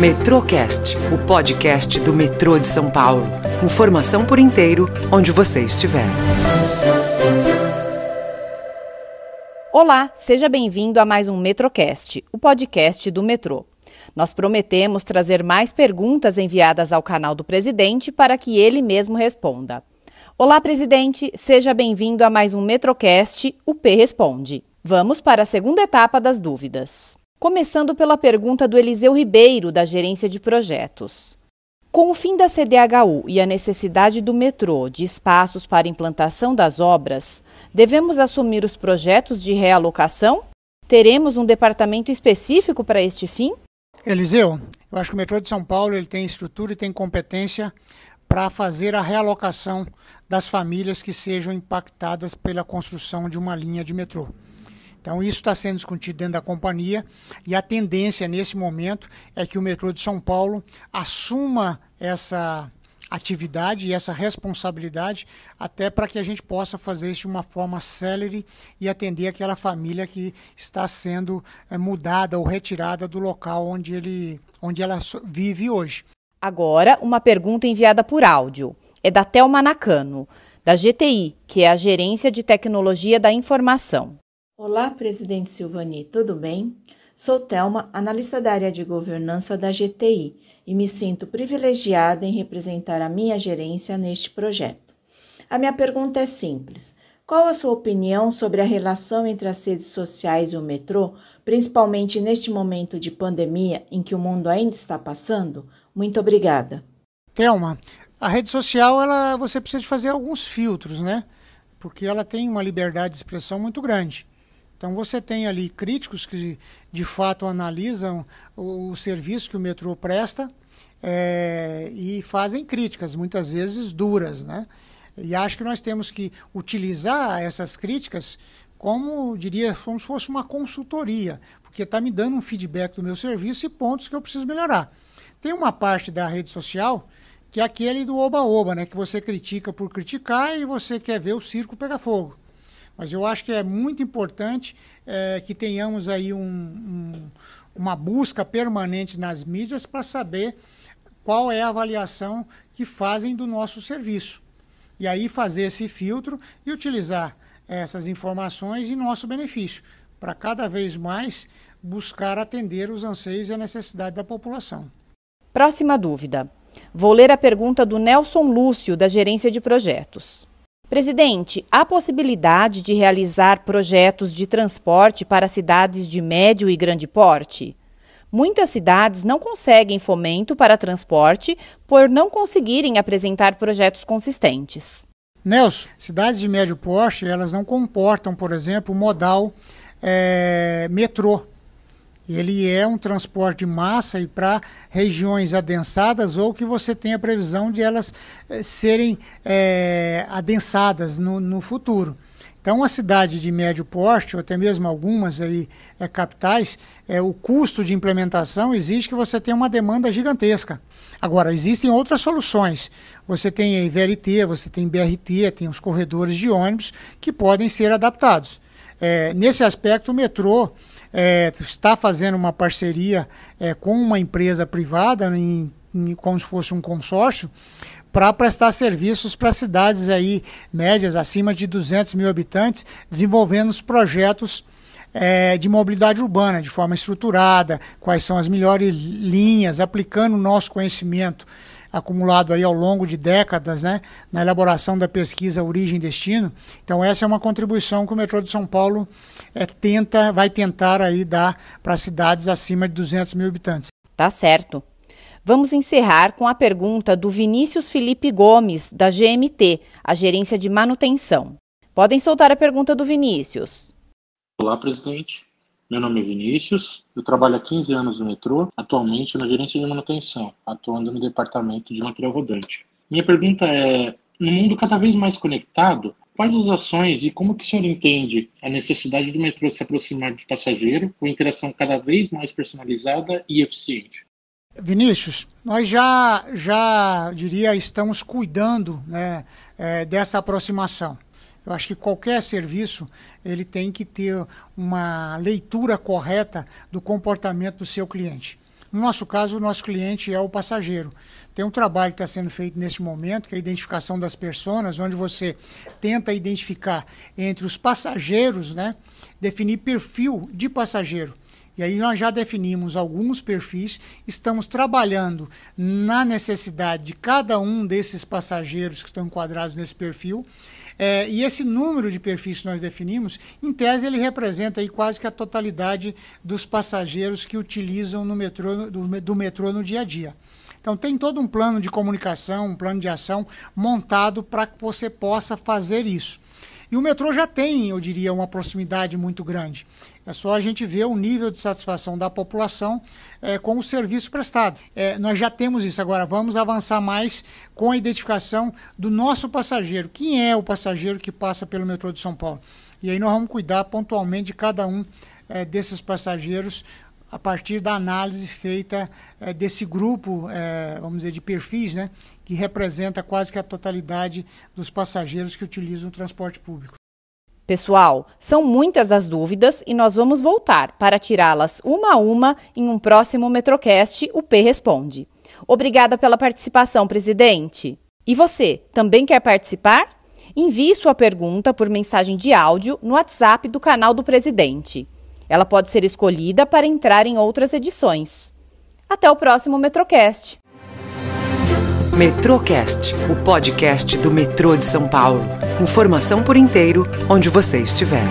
Metrocast, o podcast do metrô de São Paulo. Informação por inteiro, onde você estiver. Olá, seja bem-vindo a mais um Metrocast, o podcast do metrô. Nós prometemos trazer mais perguntas enviadas ao canal do presidente para que ele mesmo responda. Olá, presidente, seja bem-vindo a mais um Metrocast, o P Responde. Vamos para a segunda etapa das dúvidas. Começando pela pergunta do Eliseu Ribeiro, da Gerência de Projetos. Com o fim da CDHU e a necessidade do metrô de espaços para implantação das obras, devemos assumir os projetos de realocação? Teremos um departamento específico para este fim? Eliseu, eu acho que o metrô de São Paulo ele tem estrutura e tem competência para fazer a realocação das famílias que sejam impactadas pela construção de uma linha de metrô. Então, isso está sendo discutido dentro da companhia e a tendência nesse momento é que o metrô de São Paulo assuma essa atividade e essa responsabilidade, até para que a gente possa fazer isso de uma forma célere e atender aquela família que está sendo é, mudada ou retirada do local onde, ele, onde ela vive hoje. Agora, uma pergunta enviada por áudio. É da Thelma Nakano, da GTI, que é a Gerência de Tecnologia da Informação. Olá, presidente Silvani, tudo bem? Sou Thelma, analista da área de governança da GTI e me sinto privilegiada em representar a minha gerência neste projeto. A minha pergunta é simples: qual a sua opinião sobre a relação entre as redes sociais e o metrô, principalmente neste momento de pandemia em que o mundo ainda está passando? Muito obrigada. Thelma, a rede social, ela, você precisa de fazer alguns filtros, né? Porque ela tem uma liberdade de expressão muito grande. Então você tem ali críticos que de fato analisam o, o serviço que o metrô presta é, e fazem críticas, muitas vezes duras. Né? E acho que nós temos que utilizar essas críticas como, diria, como se fosse uma consultoria, porque está me dando um feedback do meu serviço e pontos que eu preciso melhorar. Tem uma parte da rede social que é aquele do oba-oba, né? que você critica por criticar e você quer ver o circo pegar fogo. Mas eu acho que é muito importante é, que tenhamos aí um, um, uma busca permanente nas mídias para saber qual é a avaliação que fazem do nosso serviço. E aí fazer esse filtro e utilizar essas informações em nosso benefício, para cada vez mais buscar atender os anseios e a necessidade da população. Próxima dúvida. Vou ler a pergunta do Nelson Lúcio, da Gerência de Projetos. Presidente, há possibilidade de realizar projetos de transporte para cidades de médio e grande porte? Muitas cidades não conseguem fomento para transporte por não conseguirem apresentar projetos consistentes. Nelson, cidades de médio porte, elas não comportam, por exemplo, modal é, metrô ele é um transporte de massa e para regiões adensadas ou que você tenha previsão de elas eh, serem é, adensadas no, no futuro. Então, uma cidade de médio porte, ou até mesmo algumas aí, é, capitais, é, o custo de implementação exige que você tenha uma demanda gigantesca. Agora, existem outras soluções. Você tem a VLT, você tem BRT, tem os corredores de ônibus que podem ser adaptados. É, nesse aspecto, o metrô é, está fazendo uma parceria é, com uma empresa privada, em, em, como se fosse um consórcio, para prestar serviços para cidades aí médias, acima de 200 mil habitantes, desenvolvendo os projetos é, de mobilidade urbana de forma estruturada, quais são as melhores linhas, aplicando o nosso conhecimento acumulado aí ao longo de décadas, né, na elaboração da pesquisa Origem e Destino. Então essa é uma contribuição que o metrô de São Paulo é, tenta, vai tentar aí dar para cidades acima de 200 mil habitantes. Tá certo. Vamos encerrar com a pergunta do Vinícius Felipe Gomes, da GMT, a Gerência de Manutenção. Podem soltar a pergunta do Vinícius. Olá, presidente. Meu nome é Vinícius, eu trabalho há 15 anos no metrô, atualmente na gerência de manutenção, atuando no departamento de material rodante. Minha pergunta é: no mundo cada vez mais conectado, quais as ações e como que o senhor entende a necessidade do metrô se aproximar do passageiro com interação cada vez mais personalizada e eficiente? Vinícius, nós já, já diria, estamos cuidando né, é, dessa aproximação. Eu acho que qualquer serviço ele tem que ter uma leitura correta do comportamento do seu cliente. No nosso caso, o nosso cliente é o passageiro. Tem um trabalho que está sendo feito neste momento, que é a identificação das pessoas, onde você tenta identificar entre os passageiros, né, definir perfil de passageiro. E aí nós já definimos alguns perfis, estamos trabalhando na necessidade de cada um desses passageiros que estão enquadrados nesse perfil. É, e esse número de perfis que nós definimos, em tese, ele representa aí quase que a totalidade dos passageiros que utilizam no metrô, do, do metrô no dia a dia. Então tem todo um plano de comunicação, um plano de ação montado para que você possa fazer isso. E o metrô já tem, eu diria, uma proximidade muito grande. É só a gente ver o nível de satisfação da população é, com o serviço prestado. É, nós já temos isso. Agora, vamos avançar mais com a identificação do nosso passageiro. Quem é o passageiro que passa pelo metrô de São Paulo? E aí nós vamos cuidar pontualmente de cada um é, desses passageiros a partir da análise feita é, desse grupo, é, vamos dizer, de perfis, né, que representa quase que a totalidade dos passageiros que utilizam o transporte público. Pessoal, são muitas as dúvidas e nós vamos voltar para tirá-las uma a uma em um próximo Metrocast, o P Responde. Obrigada pela participação, presidente. E você, também quer participar? Envie sua pergunta por mensagem de áudio no WhatsApp do canal do presidente. Ela pode ser escolhida para entrar em outras edições. Até o próximo Metrocast. Metrocast, o podcast do metrô de São Paulo. Informação por inteiro, onde você estiver.